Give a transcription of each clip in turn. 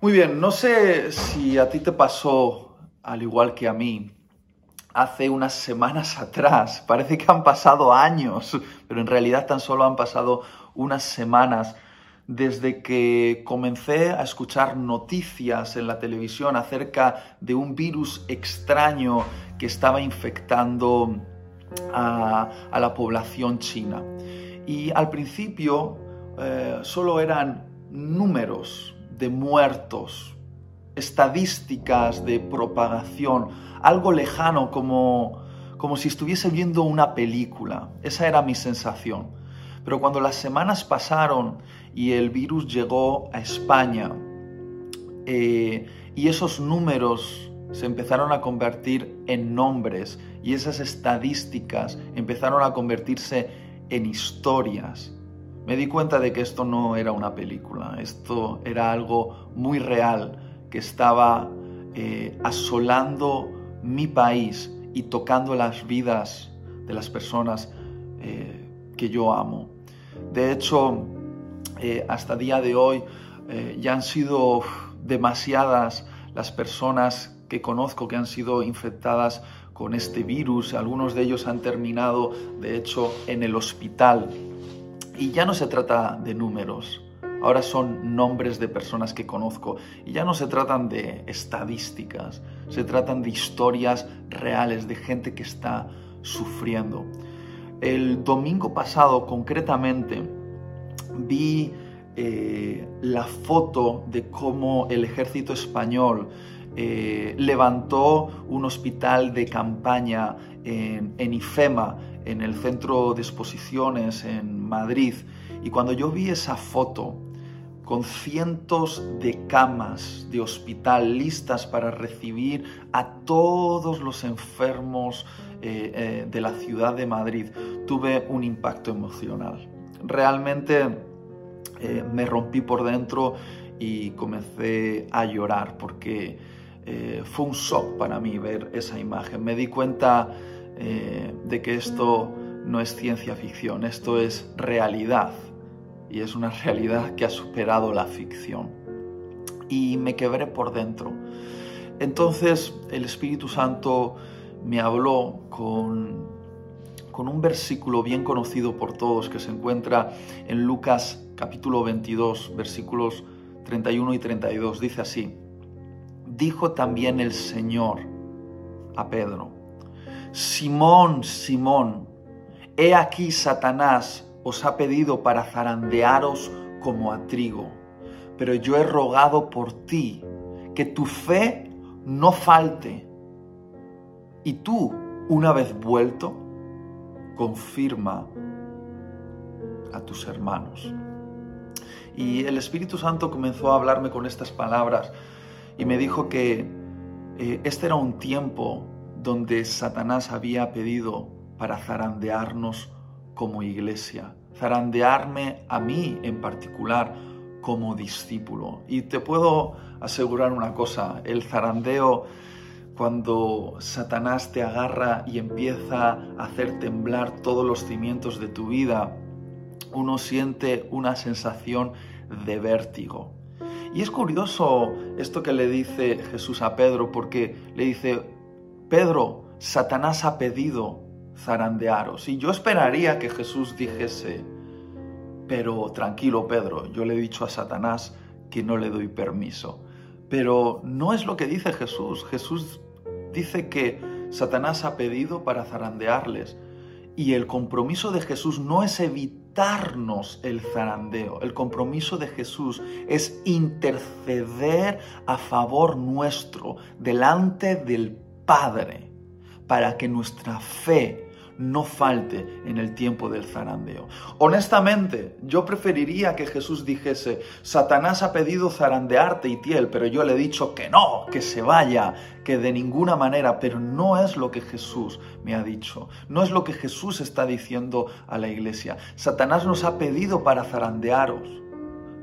Muy bien, no sé si a ti te pasó al igual que a mí. Hace unas semanas atrás, parece que han pasado años, pero en realidad tan solo han pasado unas semanas desde que comencé a escuchar noticias en la televisión acerca de un virus extraño que estaba infectando a, la población china. Y al principio eh, solo eran números, de muertos, estadísticas de propagación, algo lejano como, como si estuviese viendo una película. Esa era mi sensación. Pero cuando las semanas pasaron y el virus llegó a España eh, y esos números se empezaron a convertir en nombres y esas estadísticas empezaron a convertirse en historias, me di cuenta de que esto no era una película, esto era algo muy real que estaba eh, asolando mi país y tocando las vidas de las personas eh, que yo amo. De hecho, eh, hasta día de hoy ya han sido demasiadas las personas que conozco que han sido infectadas con este virus. Algunos de ellos han terminado, de hecho, en el hospital y ya no se trata de números, ahora son nombres de personas que conozco. Y ya no se tratan de estadísticas, se tratan de historias reales de gente que está sufriendo. El domingo pasado concretamente vi eh, la foto de cómo el ejército español eh, levantó un hospital de campaña en, en IFEMA, en el centro de exposiciones en Madrid. Y cuando yo vi esa foto con cientos de camas de hospital listas para recibir a todos los enfermos eh, eh, de la ciudad de Madrid, tuve un impacto emocional. Realmente eh, me rompí por dentro y comencé a llorar porque fue un shock para mí ver esa imagen. Me di cuenta eh, de que esto no es ciencia ficción, esto es realidad y es una realidad que ha superado la ficción. Y me quebré por dentro. Entonces el Espíritu Santo me habló con, con un versículo bien conocido por todos que se encuentra en Lucas capítulo 22, versículos 31 y 32. Dice así, dijo también el Señor a Pedro, Simón, Simón, he aquí Satanás os ha pedido para zarandearos como a trigo, pero yo he rogado por ti que tu fe no falte. Y tú, una vez vuelto, confirma a tus hermanos. Y el Espíritu Santo comenzó a hablarme con estas palabras y me dijo que eh, este era un tiempo donde Satanás había pedido para zarandearnos como iglesia, zarandearme a mí en particular como discípulo. Y te puedo asegurar una cosa, el zarandeo cuando Satanás te agarra y empieza a hacer temblar todos los cimientos de tu vida, uno siente una sensación de vértigo. Y es curioso esto que le dice Jesús a Pedro, porque le dice, Pedro, Satanás ha pedido zarandearos. Y yo esperaría que Jesús dijese, pero tranquilo Pedro, yo le he dicho a Satanás que no le doy permiso. Pero no es lo que dice Jesús. Jesús dice que Satanás ha pedido para zarandearles. Y el compromiso de Jesús no es evitarnos el zarandeo. El compromiso de Jesús es interceder a favor nuestro delante del Padre, para que nuestra fe no falte en el tiempo del zarandeo. Honestamente, yo preferiría que Jesús dijese, Satanás ha pedido zarandearte, Itiel, pero yo le he dicho que no, que se vaya, que de ninguna manera, pero no es lo que Jesús me ha dicho, no es lo que Jesús está diciendo a la iglesia. Satanás nos ha pedido para zarandearos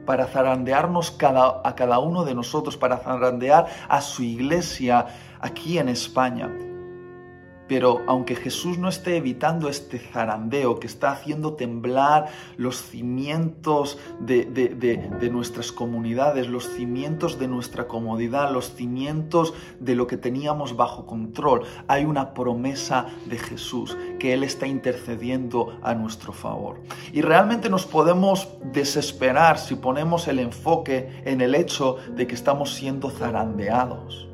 para zarandearnos cada, a cada uno de nosotros, para zarandear a su iglesia aquí en España. Pero aunque Jesús no esté evitando este zarandeo que está haciendo temblar los cimientos de, nuestras comunidades, los cimientos de nuestra comodidad, los cimientos de lo que teníamos bajo control, hay una promesa de Jesús que Él está intercediendo a nuestro favor. Y realmente nos podemos desesperar si ponemos el enfoque en el hecho de que estamos siendo zarandeados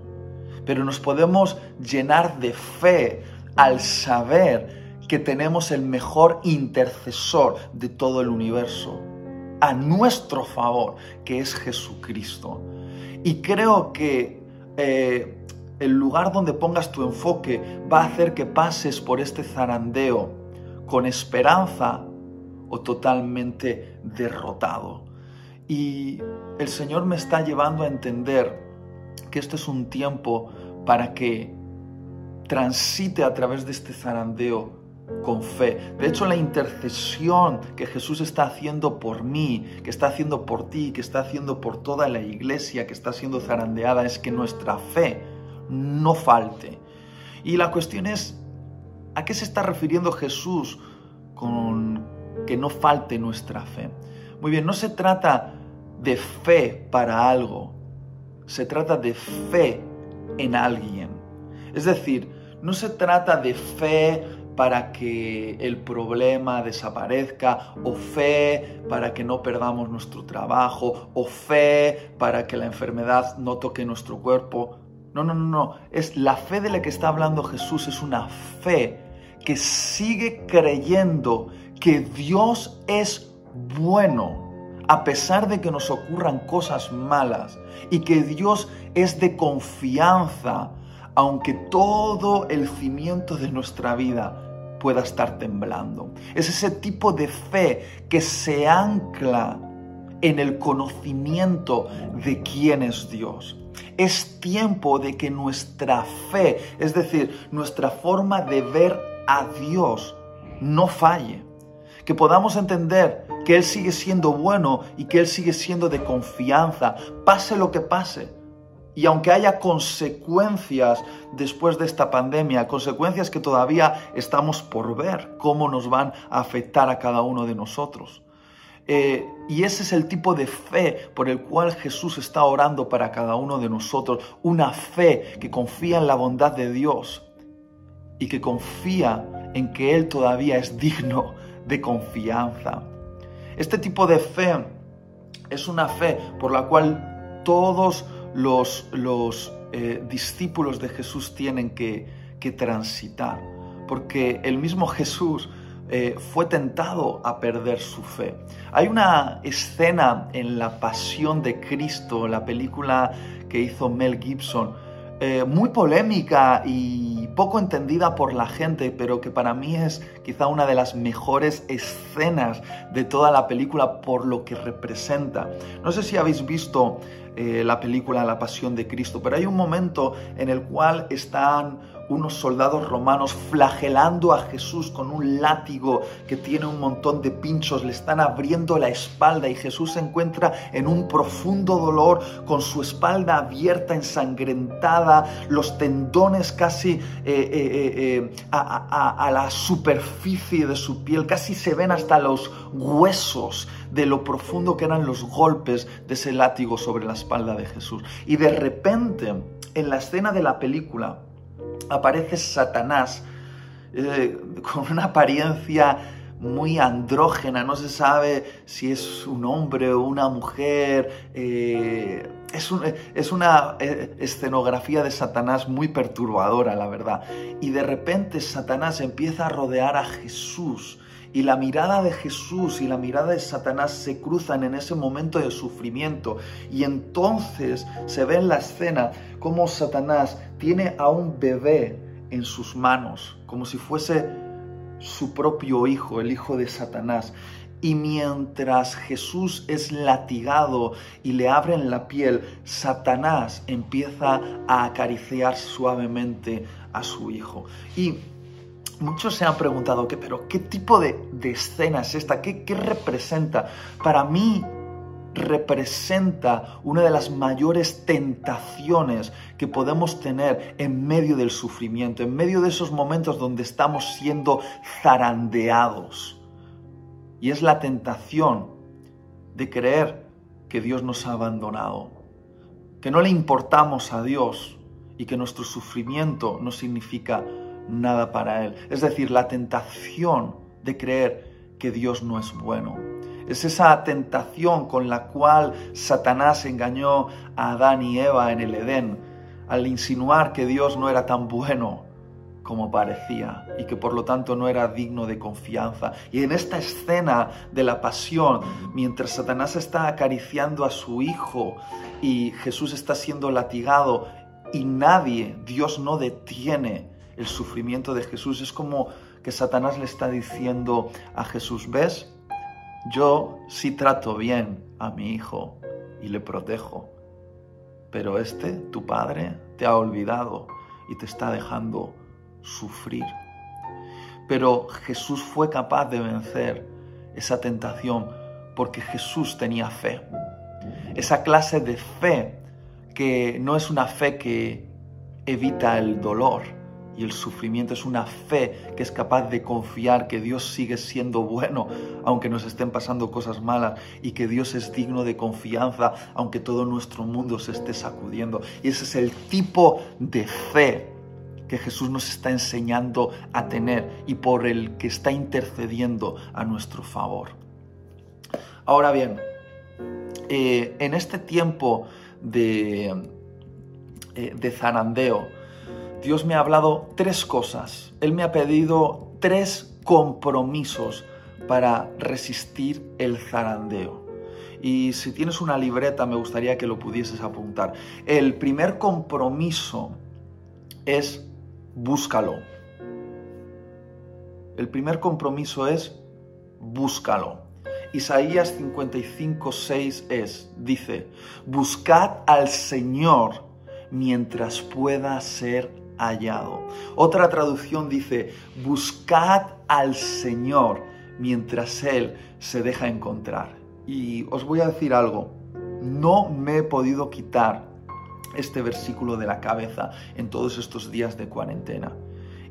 pero nos podemos llenar de fe al saber que tenemos el mejor intercesor de todo el universo a nuestro favor, que es Jesucristo. Y creo que eh, el lugar donde pongas tu enfoque va a hacer que pases por este zarandeo con esperanza o totalmente derrotado. Y el Señor me está llevando a entender que esto es un tiempo para que transite a través de este zarandeo con fe. De hecho, la intercesión que Jesús está haciendo por mí, que está haciendo por ti, que está haciendo por toda la iglesia que está siendo zarandeada, es que nuestra fe no falte. Y la cuestión es, ¿a qué se está refiriendo Jesús con que no falte nuestra fe? Muy bien, no se trata de fe para algo, se trata de fe en alguien. Es decir, no se trata de fe para que el problema desaparezca, o fe para que no perdamos nuestro trabajo, o fe para que la enfermedad no toque nuestro cuerpo. No, no, no, no. Es la fe de la que está hablando Jesús, es una fe que sigue creyendo que Dios es bueno a pesar de que nos ocurran cosas malas y que Dios es de confianza, aunque todo el cimiento de nuestra vida pueda estar temblando. Es ese tipo de fe que se ancla en el conocimiento de quién es Dios. Es tiempo de que nuestra fe, es decir, nuestra forma de ver a Dios, no falle. Que podamos entender que Él sigue siendo bueno y que Él sigue siendo de confianza, pase lo que pase. Y aunque haya consecuencias después de esta pandemia, consecuencias que todavía estamos por ver cómo nos van a afectar a cada uno de nosotros. Eh, y ese es el tipo de fe por el cual Jesús está orando para cada uno de nosotros. Una fe que confía en la bondad de Dios y que confía en que Él todavía es digno de confianza. Este tipo de fe es una fe por la cual todos los, los eh, discípulos de Jesús tienen que, que, transitar, porque el mismo Jesús eh, fue tentado a perder su fe. Hay una escena en La Pasión de Cristo, la película que hizo Mel Gibson, eh, muy polémica y poco entendida por la gente, pero que para mí es quizá una de las mejores escenas de toda la película por lo que representa. No sé si habéis visto eh, la película La Pasión de Cristo, pero hay un momento en el cual están unos soldados romanos flagelando a Jesús con un látigo que tiene un montón de pinchos, le están abriendo la espalda y Jesús se encuentra en un profundo dolor con su espalda abierta, ensangrentada, los tendones casi eh, eh, eh, a, a la superficie de su piel, casi se ven hasta los huesos de lo profundo que eran los golpes de ese látigo sobre la espalda de Jesús. Y de repente, en la escena de la película, aparece Satanás eh, con una apariencia muy andrógena, no se sabe si es un hombre o una mujer. Eh, es, una eh, escenografía de Satanás muy perturbadora, la verdad. Y de repente Satanás empieza a rodear a Jesús. Y la mirada de Jesús y la mirada de Satanás se cruzan en ese momento de sufrimiento. Y entonces se ve en la escena cómo Satanás tiene a un bebé en sus manos, como si fuese su propio hijo, el hijo de Satanás. Y mientras Jesús es latigado y le abren la piel, Satanás empieza a acariciar suavemente a su hijo. Y muchos se han preguntado, ¿qué, pero ¿qué tipo de, escena es esta? ¿Qué, ¿Qué representa? Para mí, representa una de las mayores tentaciones que podemos tener en medio del sufrimiento, en medio de esos momentos donde estamos siendo zarandeados. Y es la tentación de creer que Dios nos ha abandonado, que no le importamos a Dios y que nuestro sufrimiento no significa nada para Él. Es decir, la tentación de creer que Dios no es bueno. Es esa tentación con la cual Satanás engañó a Adán y Eva en el Edén al insinuar que Dios no era tan bueno como parecía y que por lo tanto no era digno de confianza. Y en esta escena de la pasión, mientras Satanás está acariciando a su hijo y Jesús está siendo latigado y nadie, Dios no detiene el sufrimiento de Jesús, es como que Satanás le está diciendo a Jesús, ¿ves? Yo sí trato bien a mi hijo y le protejo, pero este, tu padre, te ha olvidado y te está dejando sufrir. Pero Jesús fue capaz de vencer esa tentación porque Jesús tenía fe. Esa clase de fe que no es una fe que evita el dolor, y el sufrimiento es una fe que es capaz de confiar que Dios sigue siendo bueno aunque nos estén pasando cosas malas y que Dios es digno de confianza aunque todo nuestro mundo se esté sacudiendo. Y ese es el tipo de fe que Jesús nos está enseñando a tener y por el que está intercediendo a nuestro favor. Ahora bien, eh, en este tiempo de, eh, de zarandeo, Dios me ha hablado tres cosas. Él me ha pedido tres compromisos para resistir el zarandeo. Y si tienes una libreta, me gustaría que lo pudieses apuntar. El primer compromiso es búscalo. El primer compromiso es búscalo. Isaías 55, 6 es, dice, buscad al Señor mientras pueda ser hallado. Otra traducción dice, buscad al Señor mientras Él se deja encontrar. Y os voy a decir algo, no me he podido quitar este versículo de la cabeza en todos estos días de cuarentena.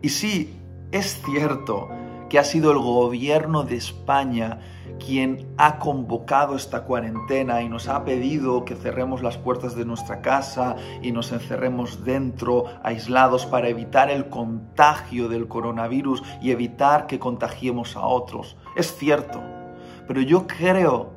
Y sí, es cierto que ha sido el gobierno de España quien ha convocado esta cuarentena y nos ha pedido que cerremos las puertas de nuestra casa y nos encerremos dentro, aislados, para evitar el contagio del coronavirus y evitar que contagiemos a otros. Es cierto, pero yo creo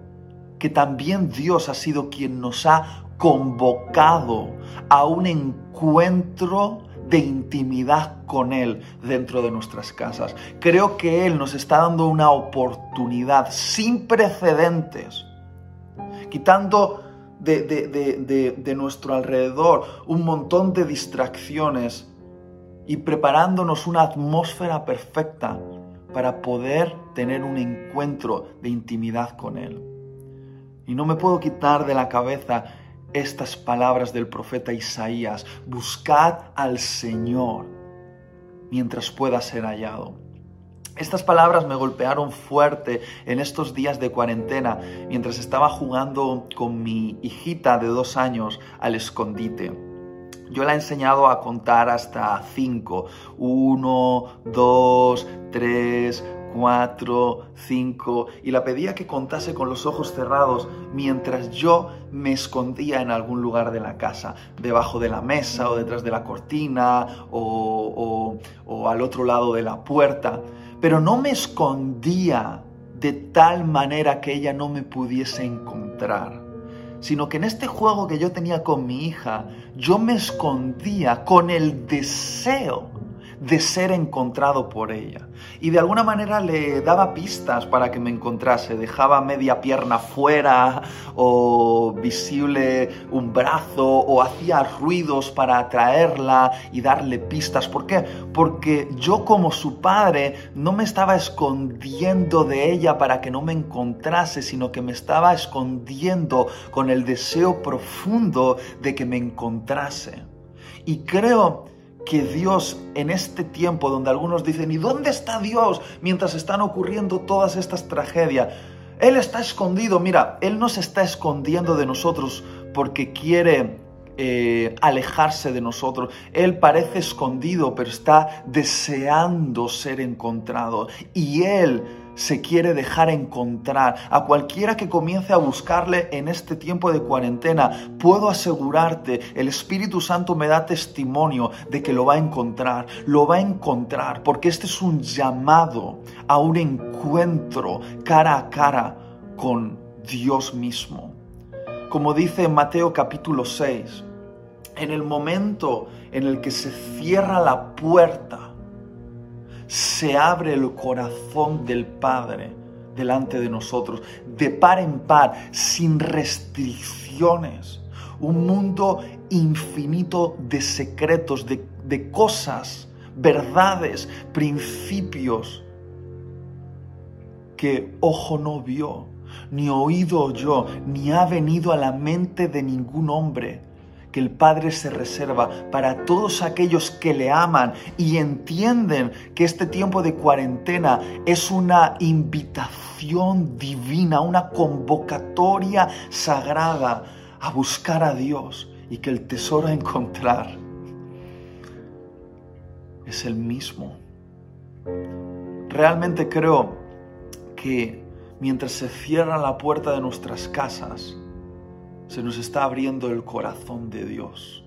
que también Dios ha sido quien nos ha convocado a un encuentro de intimidad con Él dentro de nuestras casas. Creo que Él nos está dando una oportunidad sin precedentes, quitando de, nuestro alrededor un montón de distracciones y preparándonos una atmósfera perfecta para poder tener un encuentro de intimidad con Él. Y no me puedo quitar de la cabeza estas palabras del profeta Isaías, buscad al Señor mientras pueda ser hallado. Estas palabras me golpearon fuerte en estos días de cuarentena mientras estaba jugando con mi hijita de dos años al escondite. Yo la he enseñado a contar hasta cinco. Uno, dos, tres, cuatro, cinco, y la pedía que contase con los ojos cerrados mientras yo me escondía en algún lugar de la casa, debajo de la mesa o detrás de la cortina o, o al otro lado de la puerta. Pero no me escondía de tal manera que ella no me pudiese encontrar sino que en este juego que yo tenía con mi hija, yo me escondía con el deseo de ser encontrado por ella. Y de alguna manera le daba pistas para que me encontrase. Dejaba media pierna fuera o visible un brazo o hacía ruidos para atraerla y darle pistas. ¿Por qué? Porque yo como su padre no me estaba escondiendo de ella para que no me encontrase, sino que me estaba escondiendo con el deseo profundo de que me encontrase. Y creo que Dios en este tiempo donde algunos dicen, ¿y dónde está Dios mientras están ocurriendo todas estas tragedias? Él está escondido. Mira, Él no se está escondiendo de nosotros porque quiere eh, alejarse de nosotros. Él parece escondido, pero está deseando ser encontrado. Y Él se quiere dejar encontrar. A cualquiera que comience a buscarle en este tiempo de cuarentena, puedo asegurarte, el Espíritu Santo me da testimonio de que lo va a encontrar. Lo va a encontrar porque este es un llamado a un encuentro cara a cara con Dios mismo. Como dice Mateo capítulo 6, en el momento en el que se cierra la puerta, se abre el corazón del Padre delante de nosotros, de par en par, sin restricciones. Un mundo infinito de secretos, de, de cosas, verdades, principios que ojo no vio, ni oído oyó, ni ha venido a la mente de ningún hombre que el Padre se reserva para todos aquellos que le aman y entienden que este tiempo de cuarentena es una invitación divina, una convocatoria sagrada a buscar a Dios y que el tesoro a encontrar es el mismo. Realmente creo que mientras se cierra la puerta de nuestras casas, se nos está abriendo el corazón de Dios.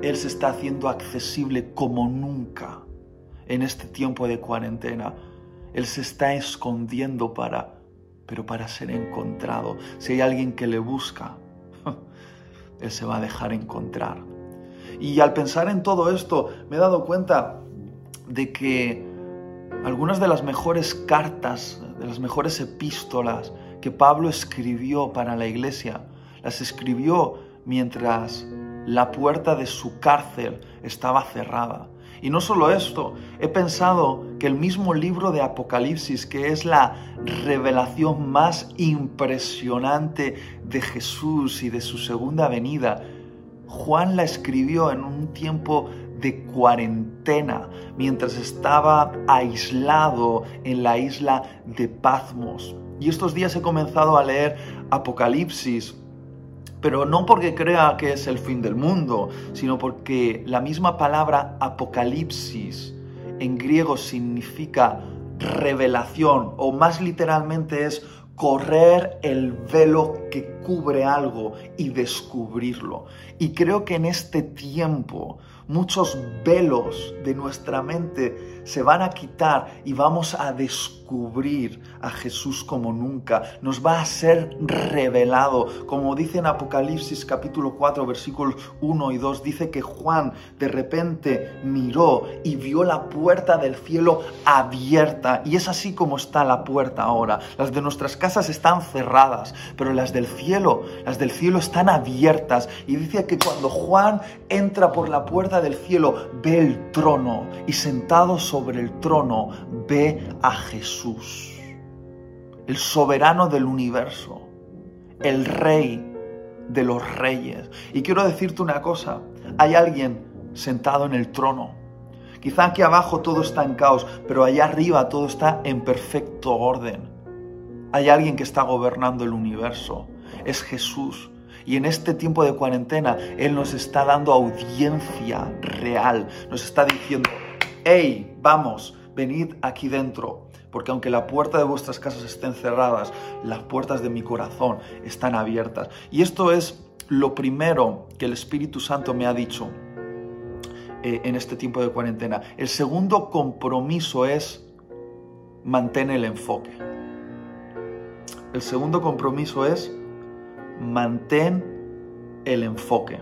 Él se está haciendo accesible como nunca en este tiempo de cuarentena. Él se está escondiendo para, pero para ser encontrado. Si hay alguien que le busca, Él se va a dejar encontrar. Y al pensar en todo esto, me he dado cuenta de que algunas de las mejores cartas, de las mejores epístolas que Pablo escribió para la iglesia, las escribió mientras la puerta de su cárcel estaba cerrada. Y no solo esto, he pensado que el mismo libro de Apocalipsis, que es la revelación más impresionante de Jesús y de su segunda venida, Juan la escribió en un tiempo de cuarentena, mientras estaba aislado en la isla de Patmos. Y estos días he comenzado a leer Apocalipsis, pero no porque crea que es el fin del mundo, sino porque la misma palabra Apocalipsis en griego significa revelación, o más literalmente es correr el velo que cubre algo y descubrirlo. Y creo que en este tiempo muchos velos de nuestra mente se van a quitar y vamos a descubrir a Jesús como nunca. Nos va a ser revelado. Como dice en Apocalipsis capítulo 4 versículos 1 y 2, dice que Juan de repente miró y vio la puerta del cielo abierta. Y es así como está la puerta ahora. Las de nuestras casas están cerradas, pero las del cielo, las del cielo están abiertas. Y dice que cuando Juan entra por la puerta del cielo, ve el trono y sentado sobre el trono ve a Jesús, el soberano del universo, el rey de los reyes. Y quiero decirte una cosa, hay alguien sentado en el trono. Quizá aquí abajo todo está en caos, pero allá arriba todo está en perfecto orden. Hay alguien que está gobernando el universo. Es Jesús. Y en este tiempo de cuarentena, Él nos está dando audiencia real. Nos está diciendo, hey, vamos, venid aquí dentro. Porque aunque la puerta de vuestras casas estén cerradas, las puertas de mi corazón están abiertas. Y esto es lo primero que el Espíritu Santo me ha dicho eh, en este tiempo de cuarentena. El segundo compromiso es mantén el enfoque. El segundo compromiso es mantén el enfoque.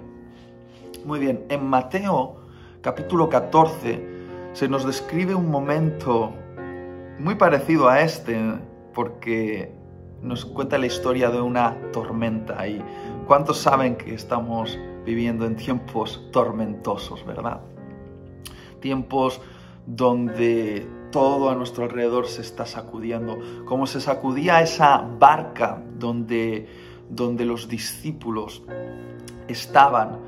Muy bien, en Mateo capítulo 14 se nos describe un momento muy parecido a este, porque nos cuenta la historia de una tormenta y cuántos saben que estamos viviendo en tiempos tormentosos, ¿verdad? Tiempos donde todo a nuestro alrededor se está sacudiendo, como se sacudía esa barca donde donde los discípulos estaban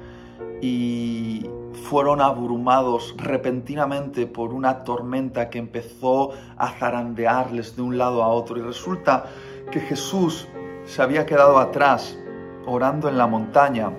y fueron abrumados repentinamente por una tormenta que empezó a zarandearles de un lado a otro. Y resulta que Jesús se había quedado atrás orando en la montaña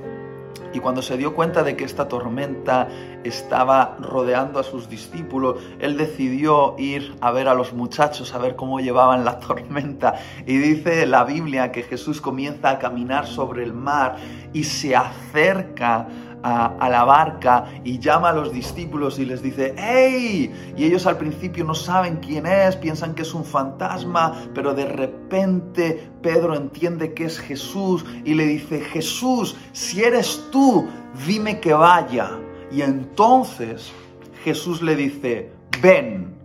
y cuando se dio cuenta de que esta tormenta estaba rodeando a sus discípulos, él decidió ir a ver a los muchachos, a ver cómo llevaban la tormenta. Y dice la Biblia que Jesús comienza a caminar sobre el mar y se acerca a, la barca y llama a los discípulos y les dice, ¡Hey! Y ellos al principio no saben quién es, piensan que es un fantasma, pero de repente Pedro entiende que es Jesús y le dice, Jesús, si eres tú, dime que vaya. Y entonces Jesús le dice, ven.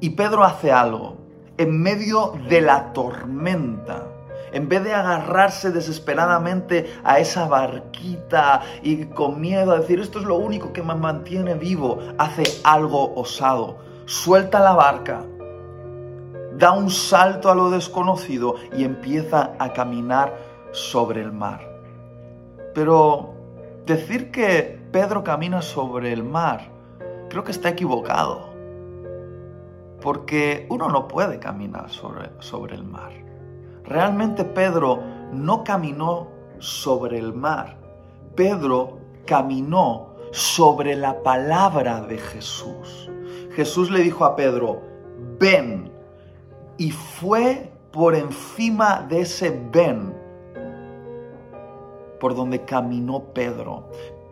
Y Pedro hace algo. En medio de la tormenta, en vez de agarrarse desesperadamente a esa barquita y con miedo a decir esto es lo único que me mantiene vivo, hace algo osado. Suelta la barca, da un salto a lo desconocido y empieza a caminar sobre el mar. Pero decir que Pedro camina sobre el mar, creo que está equivocado. Porque uno no puede caminar sobre, sobre el mar. Realmente Pedro no caminó sobre el mar. Pedro caminó sobre la palabra de Jesús. Jesús le dijo a Pedro, ven. Y fue por encima de ese ven por donde caminó Pedro.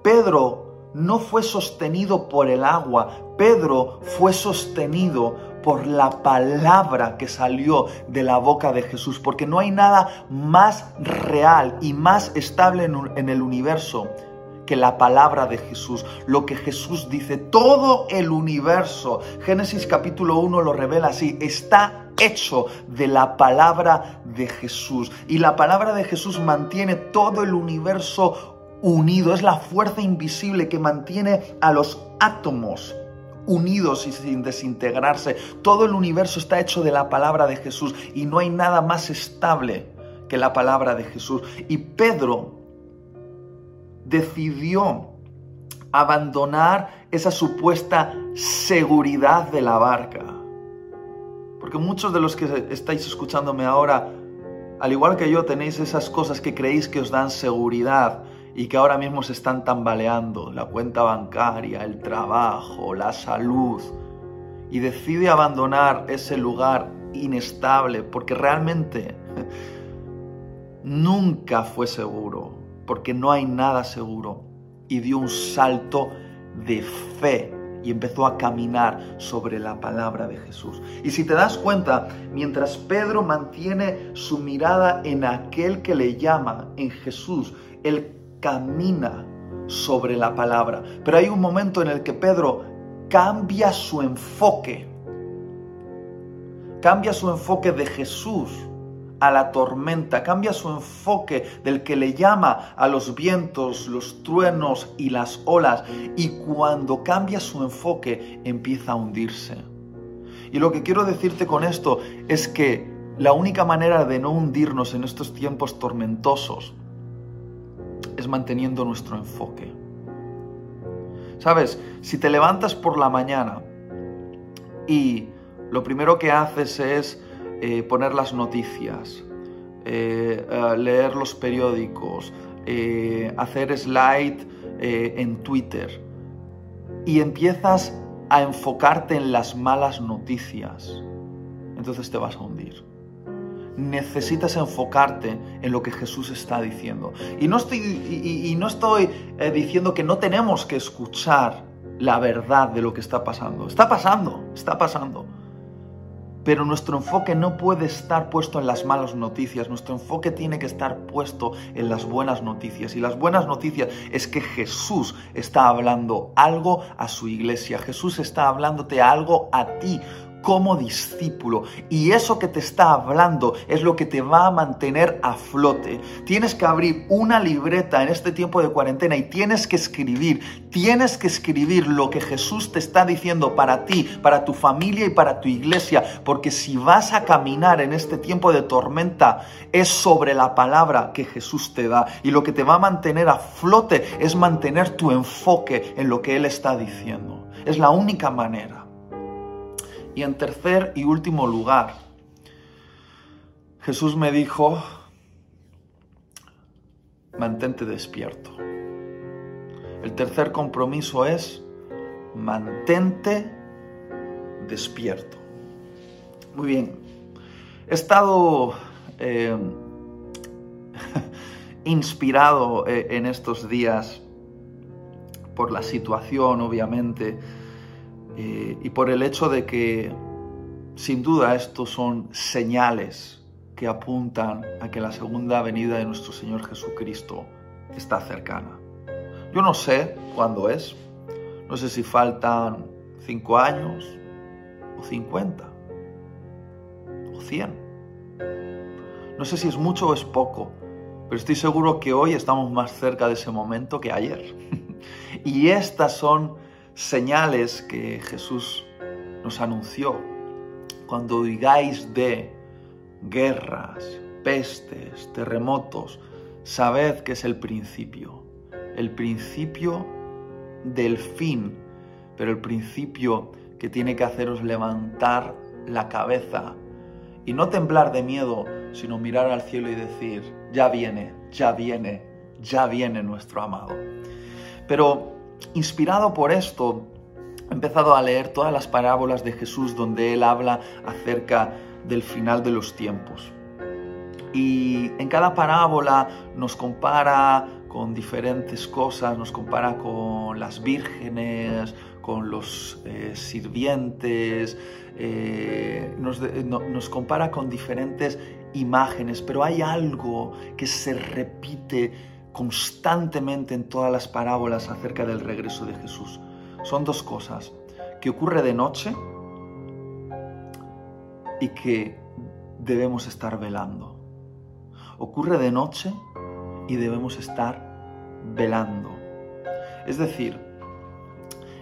Pedro no fue sostenido por el agua, Pedro fue sostenido por la palabra que salió de la boca de Jesús, porque no hay nada más real y más estable en el universo que la palabra de Jesús, lo que Jesús dice, todo el universo, Génesis capítulo 1 lo revela así, está hecho de la palabra de Jesús. Y la palabra de Jesús mantiene todo el universo unido, es la fuerza invisible que mantiene a los átomos unidos y sin desintegrarse. Todo el universo está hecho de la palabra de Jesús y no hay nada más estable que la palabra de Jesús. Y Pedro decidió abandonar esa supuesta seguridad de la barca. Porque muchos de los que estáis escuchándome ahora, al igual que yo, tenéis esas cosas que creéis que os dan seguridad y que ahora mismo se están tambaleando, la cuenta bancaria, el trabajo, la salud, y decide abandonar ese lugar inestable porque realmente nunca fue seguro, porque no hay nada seguro, y dio un salto de fe y empezó a caminar sobre la palabra de Jesús. Y si te das cuenta, mientras Pedro mantiene su mirada en aquel que le llama, en Jesús, el camina sobre la palabra. Pero hay un momento en el que Pedro cambia su enfoque. Cambia su enfoque de Jesús a la tormenta, cambia su enfoque del que le llama a los vientos, los truenos y las olas. Y cuando cambia su enfoque empieza a hundirse. Y lo que quiero decirte con esto es que la única manera de no hundirnos en estos tiempos tormentosos es manteniendo nuestro enfoque. Sabes, si te levantas por la mañana y lo primero que haces es eh, poner las noticias, eh, eh, leer los periódicos, hacer slide en Twitter y empiezas a enfocarte en las malas noticias, entonces te vas a hundir necesitas enfocarte en lo que Jesús está diciendo. Y no estoy, y, no estoy eh, diciendo que no tenemos que escuchar la verdad de lo que está pasando. Está pasando, está pasando. Pero nuestro enfoque no puede estar puesto en las malas noticias, nuestro enfoque tiene que estar puesto en las buenas noticias. Y las buenas noticias es que Jesús está hablando algo a su iglesia, Jesús está hablándote algo a ti como discípulo. Y eso que te está hablando es lo que te va a mantener a flote. Tienes que abrir una libreta en este tiempo de cuarentena y tienes que escribir, tienes que escribir lo que Jesús te está diciendo para ti, para tu familia y para tu iglesia. Porque si vas a caminar en este tiempo de tormenta, es sobre la palabra que Jesús te da. Y lo que te va a mantener a flote es mantener tu enfoque en lo que Él está diciendo. Es la única manera. Y en tercer y último lugar, Jesús me dijo, mantente despierto. El tercer compromiso es, mantente despierto. Muy bien, he estado eh, inspirado eh, en estos días por la situación, obviamente, eh, y por el hecho de que, sin duda, estos son señales que apuntan a que la segunda venida de nuestro Señor Jesucristo está cercana. Yo no sé cuándo es, no sé si faltan cinco años, o cincuenta, o cien. No sé si es mucho o es poco, pero estoy seguro que hoy estamos más cerca de ese momento que ayer. y estas son señales que Jesús nos anunció. Cuando oigáis de guerras, pestes, terremotos, sabed que es el principio, el principio del fin, pero el principio que tiene que haceros levantar la cabeza y no temblar de miedo, sino mirar al cielo y decir, ya viene, ya viene, ya viene nuestro amado. Pero inspirado por esto, he empezado a leer todas las parábolas de Jesús donde él habla acerca del final de los tiempos. Y en cada parábola nos compara con diferentes cosas, nos compara con las vírgenes, con los eh, sirvientes, eh, nos, nos compara con diferentes imágenes, pero hay algo que se repite constantemente en todas las parábolas acerca del regreso de Jesús. Son dos cosas, que ocurre de noche y que debemos estar velando. Ocurre de noche y debemos estar velando. Es decir,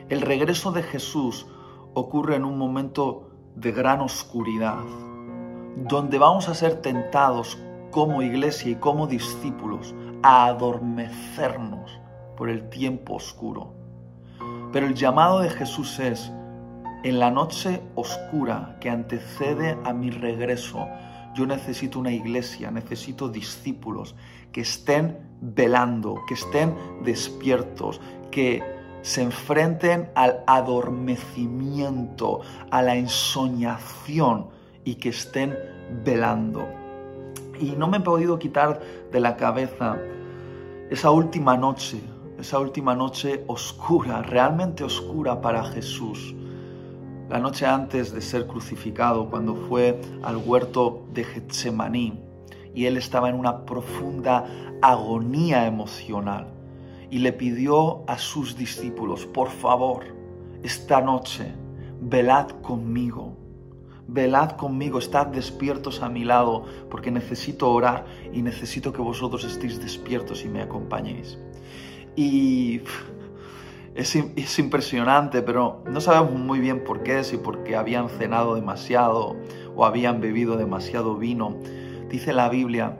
el regreso de Jesús ocurre en un momento de gran oscuridad, donde vamos a ser tentados como iglesia y como discípulos a adormecernos por el tiempo oscuro. Pero el llamado de Jesús es, en la noche oscura que antecede a mi regreso, yo necesito una iglesia, necesito discípulos que estén velando, que estén despiertos, que se enfrenten al adormecimiento, a la ensoñación y que estén velando. Y no me he podido quitar de la cabeza esa última noche, esa última noche oscura, realmente oscura para Jesús. La noche antes de ser crucificado, cuando fue al huerto de Getsemaní y él estaba en una profunda agonía emocional y le pidió a sus discípulos, por favor, esta noche, velad conmigo velad conmigo, estad despiertos a mi lado, porque necesito orar y necesito que vosotros estéis despiertos y me acompañéis. Y es, impresionante, pero no sabemos muy bien por qué, si porque habían cenado demasiado o habían bebido demasiado vino. Dice la Biblia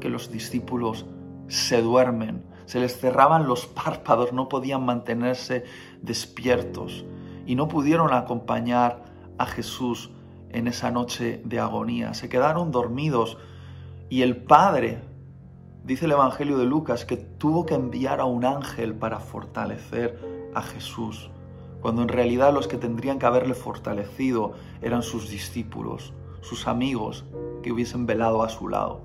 que los discípulos se duermen, se les cerraban los párpados, no podían mantenerse despiertos y no pudieron acompañar a Jesús en esa noche de agonía. Se quedaron dormidos y el Padre, dice el Evangelio de Lucas, que tuvo que enviar a un ángel para fortalecer a Jesús, cuando en realidad los que tendrían que haberle fortalecido eran sus discípulos, sus amigos que hubiesen velado a su lado.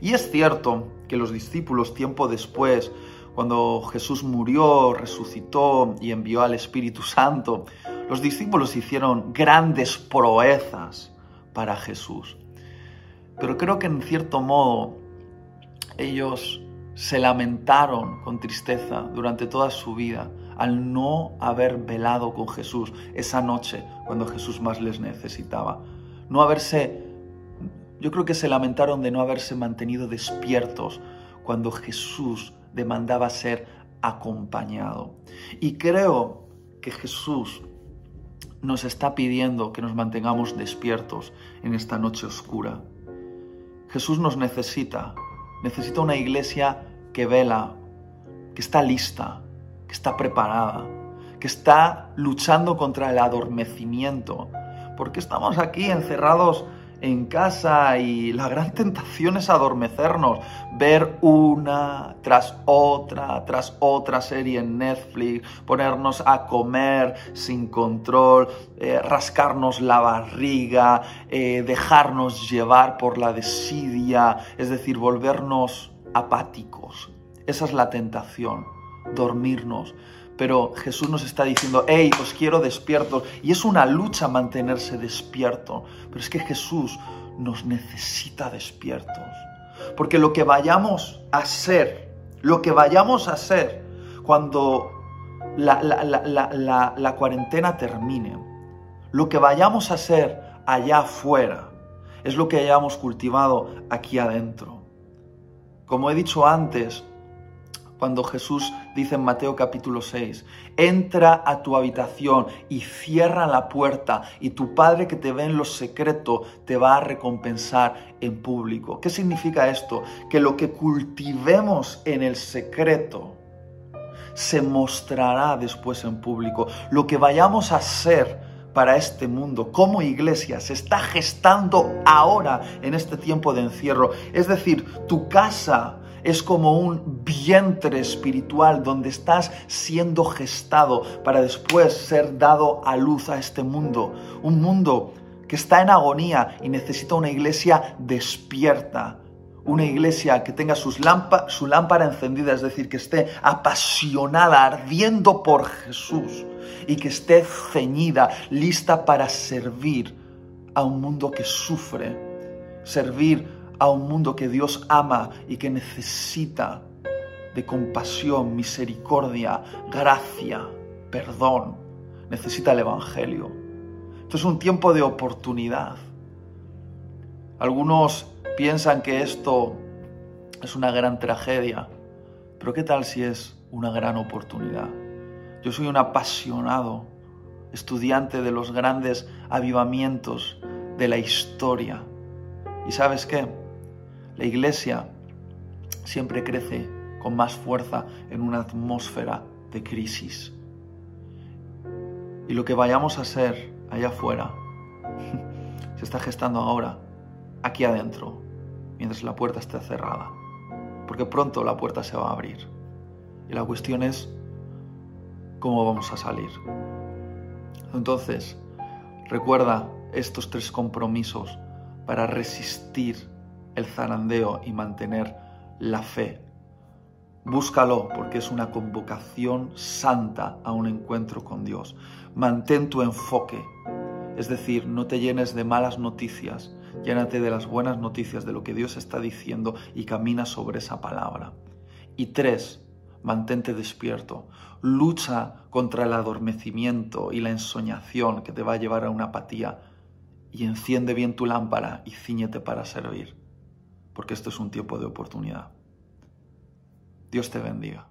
Y es cierto que los discípulos tiempo después, cuando Jesús murió, resucitó y envió al Espíritu Santo, los discípulos hicieron grandes proezas para Jesús. Pero creo que en cierto modo ellos se lamentaron con tristeza durante toda su vida al no haber velado con Jesús esa noche cuando Jesús más les necesitaba. No haberse, yo creo que se lamentaron de no haberse mantenido despiertos cuando Jesús demandaba ser acompañado. Y creo que Jesús nos está pidiendo que nos mantengamos despiertos en esta noche oscura. Jesús nos necesita, necesita una iglesia que vela, que está lista, que está preparada, que está luchando contra el adormecimiento, porque estamos aquí encerrados en casa y la gran tentación es adormecernos, ver una tras otra, tras otra serie en Netflix, ponernos a comer sin control, eh, rascarnos la barriga, eh, dejarnos llevar por la desidia, es decir, volvernos apáticos. Esa es la tentación, dormirnos pero Jesús nos está diciendo, hey, os quiero despiertos. Y es una lucha mantenerse despierto, pero es que Jesús nos necesita despiertos. Porque lo que vayamos a hacer, lo que vayamos a hacer cuando la, la cuarentena termine, lo que vayamos a hacer allá afuera, es lo que hayamos cultivado aquí adentro. Como he dicho antes, cuando Jesús dice en Mateo capítulo 6, entra a tu habitación y cierra la puerta y tu Padre que te ve en lo secreto te va a recompensar en público. ¿Qué significa esto? Que lo que cultivemos en el secreto se mostrará después en público. Lo que vayamos a hacer para este mundo como iglesia se está gestando ahora en este tiempo de encierro. Es decir, tu casa es como un vientre espiritual donde estás siendo gestado para después ser dado a luz a este mundo. Un mundo que está en agonía y necesita una iglesia despierta. Una iglesia que tenga sus su lámpara encendida, es decir, que esté apasionada, ardiendo por Jesús y que esté ceñida, lista para servir a un mundo que sufre, servir a un mundo que Dios ama y que necesita de compasión, misericordia, gracia, perdón. Necesita el Evangelio. Esto es un tiempo de oportunidad. Algunos piensan que esto es una gran tragedia, pero ¿qué tal si es una gran oportunidad? Yo soy un apasionado estudiante de los grandes avivamientos de la historia. ¿Y sabes qué? La iglesia siempre crece con más fuerza en una atmósfera de crisis. Y lo que vayamos a hacer allá afuera se está gestando ahora, aquí adentro, mientras la puerta esté cerrada. Porque pronto la puerta se va a abrir. Y la cuestión es cómo vamos a salir. Entonces, recuerda estos tres compromisos para resistir el zarandeo y mantener la fe. Búscalo porque es una convocación santa a un encuentro con Dios. Mantén tu enfoque, es decir, no te llenes de malas noticias, llénate de las buenas noticias de lo que Dios está diciendo y camina sobre esa palabra. Y tres, mantente despierto. Lucha contra el adormecimiento y la ensoñación que te va a llevar a una apatía y enciende bien tu lámpara y ciñete para servir porque esto es un tiempo de oportunidad. Dios te bendiga.